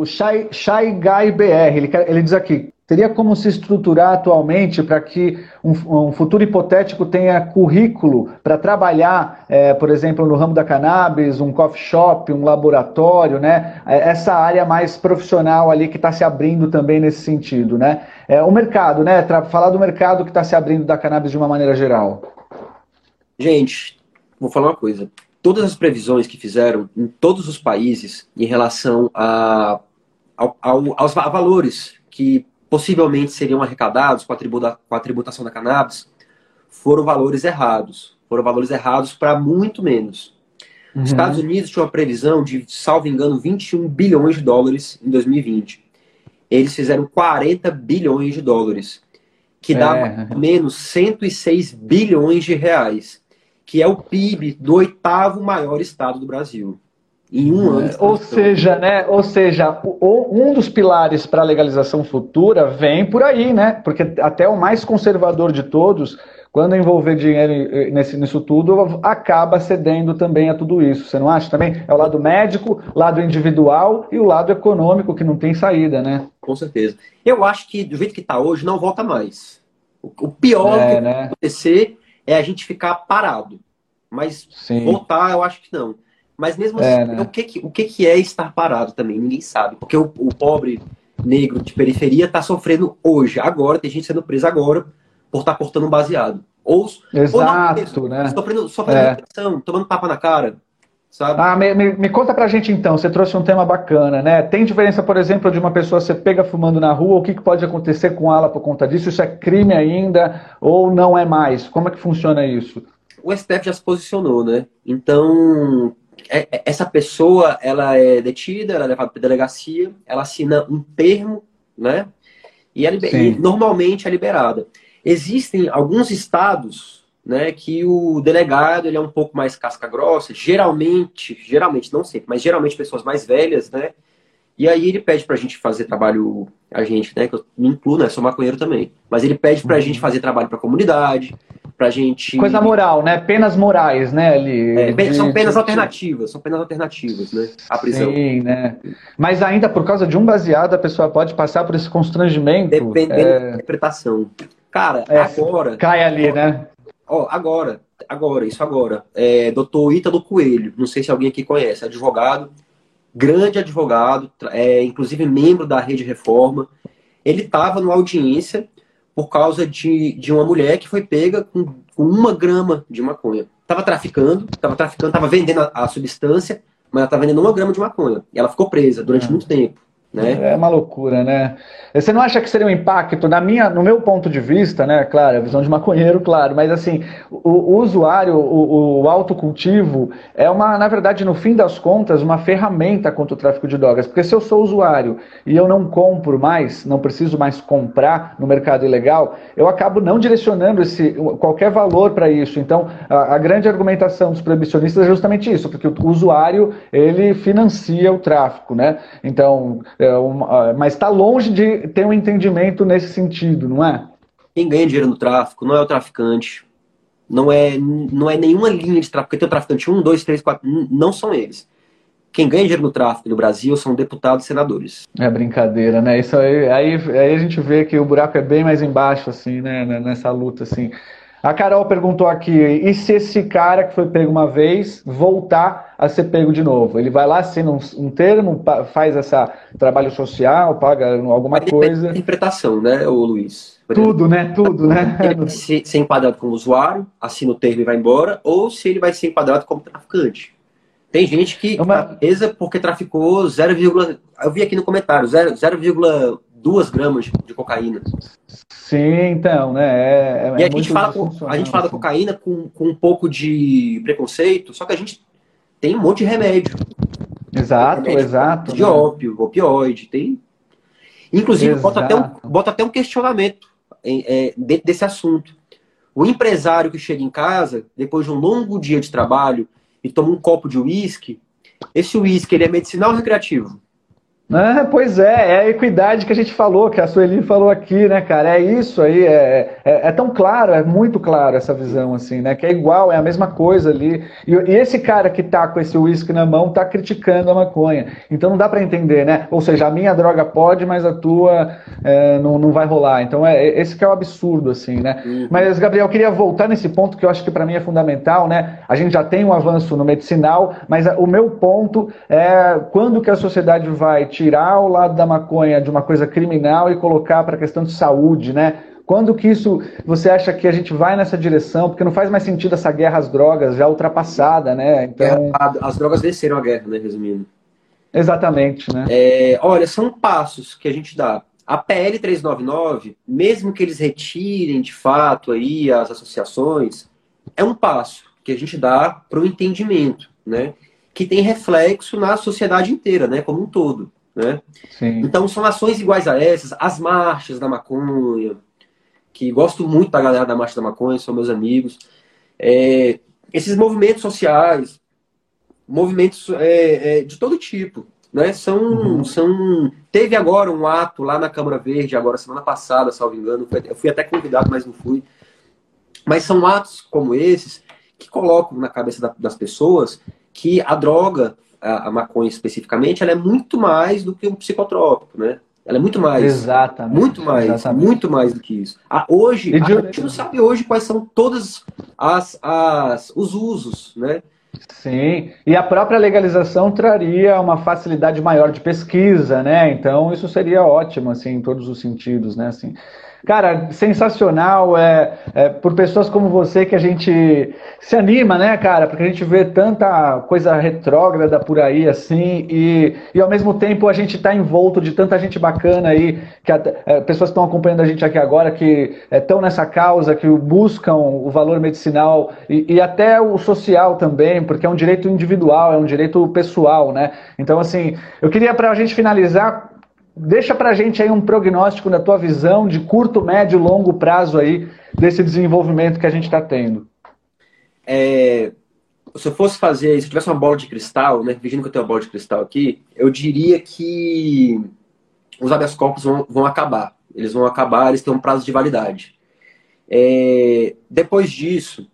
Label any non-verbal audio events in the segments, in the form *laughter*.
o Shai, Shai Guy BR, ele, ele diz aqui, teria como se estruturar atualmente para que um, um, futuro hipotético tenha currículo para trabalhar, é, por exemplo, no ramo da cannabis, um coffee shop, um laboratório, né? É, essa área mais profissional ali que está se abrindo também nesse sentido, né? É, o mercado, né? Falar do mercado que está se abrindo da cannabis de uma maneira geral. Gente, vou falar uma coisa todas as previsões que fizeram em todos os países em relação a, ao, ao, aos valores que possivelmente seriam arrecadados com a, tributa, com a tributação da cannabis foram valores errados. Foram valores errados para muito menos. Uhum. Os Estados Unidos tinham uma previsão de, salvo engano, 21 bilhões de dólares em 2020. Eles fizeram 40 bilhões de dólares, que dá é. menos 106 bilhões de reais que é o PIB do oitavo maior estado do Brasil. Em um ano. Ou seja, né? Ou seja, um dos pilares para a legalização futura vem por aí, né? Porque até o mais conservador de todos, quando envolver dinheiro nesse, nisso tudo, acaba cedendo também a tudo isso. Você não acha também? É o lado médico, lado individual e o lado econômico que não tem saída, né? Com certeza. Eu acho que do jeito que está hoje, não volta mais. O pior é, que né? acontecer é a gente ficar parado. Mas Sim. voltar, eu acho que não. Mas mesmo é, assim, né? o, que, que, o que, que é estar parado também? Ninguém sabe. Porque o, o pobre negro de periferia está sofrendo hoje, agora, tem gente sendo presa agora por estar tá portando um baseado. Ou, Exato, ou não, né? Sofrendo, sofrendo é. tomando tapa na cara. Sabe? Ah, me, me, me, conta pra gente então, você trouxe um tema bacana, né? Tem diferença, por exemplo, de uma pessoa ser pega fumando na rua, o que, que pode acontecer com ela por conta disso? Isso é crime ainda ou não é mais? Como é que funciona isso? O STF já se posicionou, né? Então, essa pessoa, ela é detida, ela é levada para delegacia, ela assina um termo, né? E, é liber... e normalmente é liberada. Existem alguns estados né, que o delegado ele é um pouco mais casca grossa, geralmente, geralmente, não sempre, mas geralmente pessoas mais velhas, né? E aí ele pede pra gente fazer trabalho, a gente, né, que eu me incluo, né, sou maconheiro também, mas ele pede pra uhum. gente fazer trabalho pra comunidade, pra gente... Coisa moral, né, penas morais, né, ali. É, de, são penas de... alternativas, são penas alternativas, né, a prisão. Sim, né, mas ainda por causa de um baseado a pessoa pode passar por esse constrangimento. Dependendo é... da interpretação. Cara, é, agora... Cai ali, né? Ó, agora, agora, isso agora. É, doutor Ítalo Coelho, não sei se alguém aqui conhece, advogado, grande advogado, é, inclusive membro da Rede Reforma. Ele estava numa audiência por causa de, de uma mulher que foi pega com, com uma grama de maconha. Estava traficando, estava traficando, estava vendendo a, a, substância, mas ela estava vendendo uma grama de maconha. E ela ficou presa durante é. muito tempo. Né? É uma loucura, né? Você não acha que seria um impacto, na minha, no meu ponto de vista, né? Claro, a visão de maconheiro, claro, mas assim, o, o usuário, o, o, autocultivo, é uma, na verdade, no fim das contas, uma ferramenta contra o tráfico de drogas. Porque se eu sou usuário e eu não compro mais, não preciso mais comprar no mercado ilegal, eu acabo não direcionando esse, qualquer valor para isso. Então, a, a, grande argumentação dos proibicionistas é justamente isso, porque o usuário ele financia o tráfico, né? Então é uma, mas está longe de ter um entendimento nesse sentido, não é? Quem ganha dinheiro no tráfico não é o traficante, não é, não é nenhuma linha de tráfico. Porque tem o traficante 1, 2, 3, 4, não são eles. Quem ganha dinheiro no tráfico no Brasil são deputados e senadores. É brincadeira, né? Isso aí, aí, aí a gente vê que o buraco é bem mais embaixo, assim, né? Nessa luta, assim. A Carol perguntou aqui: e se esse cara que foi pego uma vez voltar a ser pego de novo? Ele vai lá, assina um, um termo, faz essa trabalho social, paga alguma coisa. Interpretação, né, o Luiz? Tudo, né? Tudo, né? *laughs* Ele ser, ser enquadrado como usuário, assina o termo e vai embora, ou se ele vai ser enquadrado como traficante. Tem gente que é Uma... presa porque traficou 0, eu vi aqui no comentário, 0,2 gramas de cocaína. Sim, então, né? É, é e a gente fala, com, a gente fala da cocaína com, com um pouco de preconceito, só que a gente tem um monte de remédio. Exato, remédio exato. De né? ópio, opioide, tem. Inclusive, bota até, um, bota até um questionamento é, dentro desse assunto. O empresário que chega em casa, depois de um longo dia de trabalho, e toma um copo de uísque, esse uísque ele é medicinal ou recreativo? Ah, pois é, é a equidade que a gente falou, que a Sueli falou aqui, né, cara? É isso aí, é, é, é, tão claro, é muito claro essa visão, assim, né? Que é igual, é a mesma coisa ali. E, e esse cara que tá com esse uísque na mão tá criticando a maconha. Então não dá para entender, né? Ou seja, a minha droga pode, mas a tua é, não, não vai rolar. Então é esse que é o absurdo, assim, né? Uhum. Mas, Gabriel, eu queria voltar nesse ponto que eu acho que para mim é fundamental, né? A gente já tem um avanço no medicinal, mas o meu ponto é quando que a sociedade vai tirar o lado da maconha de uma coisa criminal e colocar para a questão de saúde, né? Quando que isso você acha que a gente vai nessa direção? Porque não faz mais sentido essa guerra às drogas já ultrapassada, né? Então... As drogas desceram a guerra, né? Resumindo. Exatamente, né? É, olha, são passos que a gente dá. A PL 399, mesmo que eles retirem de fato aí as associações, é um passo que a gente dá para o entendimento, né? Que tem reflexo na sociedade inteira, né? Como um todo. Né? Sim. Então são ações iguais a essas, as marchas da maconha, que gosto muito da galera da marcha da maconha, são meus amigos. É, esses movimentos sociais, movimentos é, é, de todo tipo, né? São, uhum. são. Teve agora um ato lá na Câmara Verde, agora semana passada, salvo engano. Eu fui até convidado, mas não fui. Mas são atos como esses que colocam na cabeça das pessoas que a droga a, a, maconha especificamente, ela é muito mais do que um psicotrópico, né? Ela é muito mais. Exatamente. Muito mais, exatamente. muito mais do que isso. A, hoje, a gente não sabe hoje quais são todos as, as, os usos, né? Sim, e a própria legalização traria uma facilidade maior de pesquisa, né? Então isso seria ótimo, assim, em todos os sentidos, né? Assim, Cara, sensacional. É, é, por pessoas como você que a gente se anima, né, cara? Porque a gente vê tanta coisa retrógrada por aí, assim, e, e ao mesmo tempo a gente está envolto de tanta gente bacana aí, que a, é, pessoas estão acompanhando a gente aqui agora, que estão é, nessa causa, que buscam o valor medicinal e, e até o social também, porque é um direito individual, é um direito pessoal, né? Então, assim, eu queria, para a gente finalizar, Deixa para a gente aí um prognóstico da tua visão de curto, médio e longo prazo aí desse desenvolvimento que a gente está tendo. É, se eu fosse fazer, se eu tivesse uma bola de cristal, né, fingindo que eu tenho uma bola de cristal aqui, eu diria que os habeas corpus vão, vão acabar. Eles vão acabar, eles têm um prazo de validade. É, depois disso,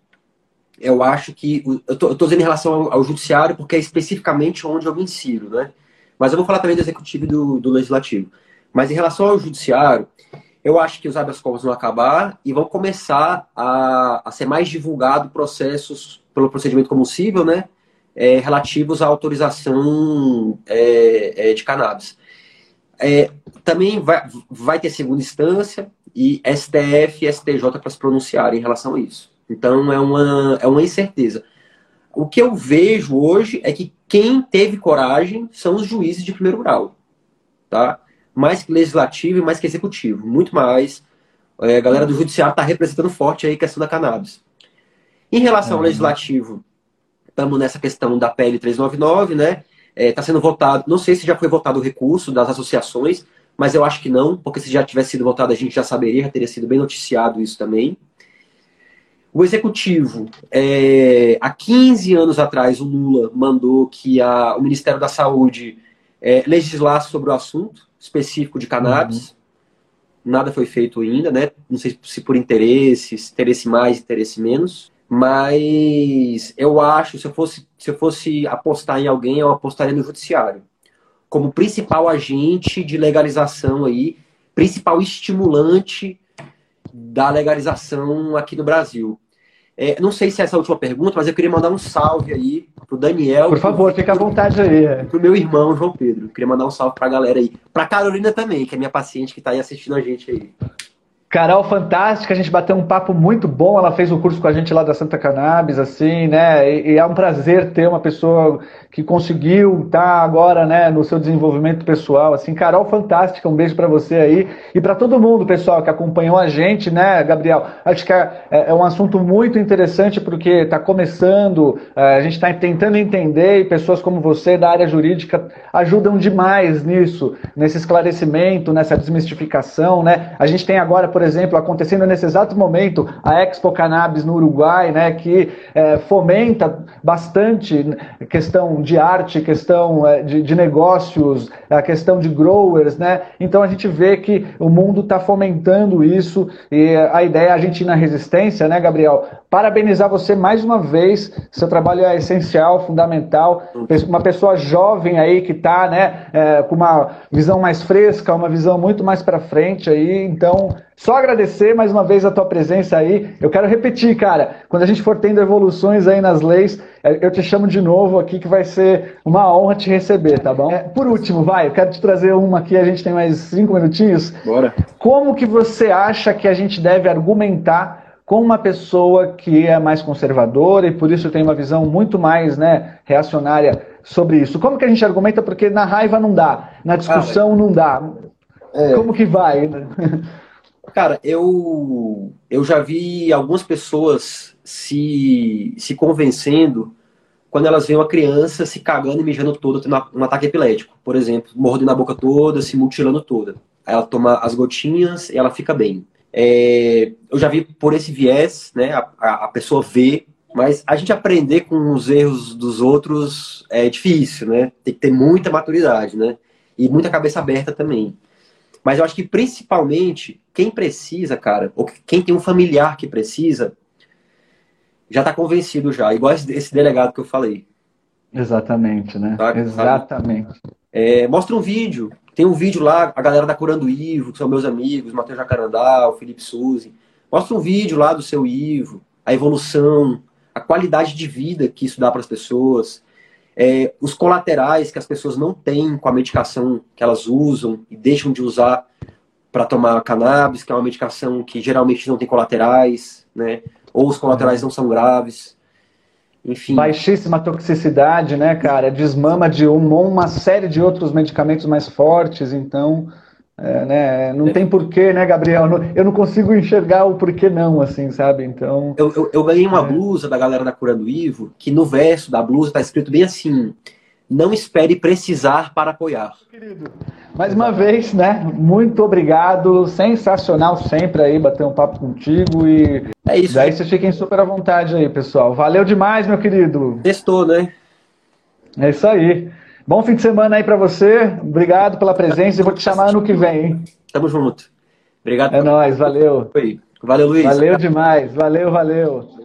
eu acho que. Eu estou dizendo em relação ao, ao, judiciário, porque é especificamente onde eu me insiro, né? Mas eu vou falar também do executivo e do, do legislativo. Mas em relação ao judiciário, eu acho que os habeas corpus vão acabar e vão começar a, a ser mais divulgado processos pelo procedimento combustible, né? É, relativos à autorização é, é, de cannabis. É, também vai, vai ter segunda instância e STF e STJ para se pronunciarem em relação a isso. Então é uma, é uma incerteza. O que eu vejo hoje é que quem teve coragem são os juízes de primeiro grau, tá? Mais que legislativo e mais que executivo, muito mais. É, a galera do judiciário está representando forte aí a questão da cannabis. Em relação ao uhum. legislativo, estamos nessa questão da PL 399, né? Está é, tá sendo votado, não sei se já foi votado o recurso das associações, mas eu acho que não, porque se já tivesse sido votado a gente já saberia, já teria sido bem noticiado isso também. O executivo, é, há 15 anos atrás, o Lula mandou que a, o Ministério da Saúde é, legislasse sobre o assunto específico de cannabis. Uhum. Nada foi feito ainda, né? Não sei se por interesse, interesse mais, interesse menos. Mas eu acho, se eu fosse, se eu fosse apostar em alguém, eu apostaria no judiciário. Como principal agente de legalização aí, principal estimulante da legalização aqui no Brasil. É, não sei se é essa a última pergunta, mas eu queria mandar um salve aí pro Daniel. Por favor, fica à vontade aí. É. Pro meu irmão, João Pedro. Eu queria mandar um salve pra galera aí. Pra Carolina também, que é minha paciente que tá aí assistindo a gente aí. Carol, fantástica, a gente bateu um papo muito bom. Ela fez o curso com a gente lá da Santa Cannabis, assim, né? E, e é um prazer ter uma pessoa que conseguiu estar tá agora, né, no seu desenvolvimento pessoal, assim. Carol, fantástica, um beijo para você aí e para todo mundo, pessoal, que acompanhou a gente, né, Gabriel? Acho que é, é, é um assunto muito interessante porque está começando, é, a gente está tentando entender e pessoas como você da área jurídica ajudam demais nisso, nesse esclarecimento, nessa desmistificação, né? A gente tem agora, por exemplo, acontecendo nesse exato momento, a Expo Cannabis no Uruguai, né, que é, fomenta bastante questão de arte, questão é, de, de, negócios, a questão de growers, né? Então a gente vê que o mundo está fomentando isso e a ideia é a gente ir na resistência, né, Gabriel? Parabenizar você mais uma vez, seu trabalho é essencial, fundamental, uma pessoa jovem aí que está, né, é, com uma visão mais fresca, uma visão muito mais para frente aí, então só agradecer mais uma vez a tua presença aí. Eu quero repetir, cara, quando a gente for tendo evoluções aí nas leis, é, eu te chamo de novo aqui que vai ser uma honra te receber, tá bom? É, por último, vai, eu quero te trazer uma aqui, a gente tem mais cinco minutinhos. Bora. Como que você acha que a gente deve argumentar com uma pessoa que é mais conservadora e por isso tem uma visão muito mais né, reacionária sobre isso? Como que a gente argumenta? Porque na raiva não dá, na discussão ah, não dá. É. Como que vai? Cara, eu, eu já vi algumas pessoas se, se convencendo quando elas veem uma criança se cagando e mijando toda, tendo um ataque epilético, por exemplo, mordendo a boca toda, se mutilando toda. Aí ela toma as gotinhas e ela fica bem. É, eu já vi por esse viés, né? A, a, pessoa vê, mas a gente aprender com os erros dos outros é difícil, né? Tem que ter muita maturidade, né? E muita cabeça aberta também. Mas eu acho que principalmente quem precisa, cara, ou quem tem um familiar que precisa, já está convencido já, igual esse delegado que eu falei. Exatamente, né? Tá, Exatamente. É, mostra um vídeo. Tem um vídeo lá, a galera da Curando Ivo, que são meus amigos, Matheus Jacarandá, o Felipe Suzy. Mostra um vídeo lá do seu Ivo, a evolução, a qualidade de vida que isso dá para as pessoas é, os colaterais que as pessoas não têm com a medicação que elas usam e deixam de usar para tomar cannabis, que é uma medicação que geralmente não tem colaterais, né? Ou os colaterais não são graves. Enfim. Baixíssima toxicidade, né, cara? Desmama de uma série de outros medicamentos mais fortes, então é, né? Não é. tem porquê, né, Gabriel? Eu não consigo enxergar o porquê não, assim, sabe? Então. Eu, eu, eu ganhei uma é. blusa da galera da Curando Ivo, que no verso da blusa tá escrito bem assim: não espere precisar para apoiar. Querido, mais uma vez, né? Muito obrigado. Sensacional sempre aí bater um papo contigo e. É isso. Daí vocês fiquem super à vontade aí, pessoal. Valeu demais, meu querido. Testou, né? É isso aí. Bom fim de semana aí para você. Obrigado pela presença e vou te chamar ano que vem, hein? Tamo junto. Obrigado. É nóis, valeu. Valeu, Luiz. Valeu demais. Valeu, valeu.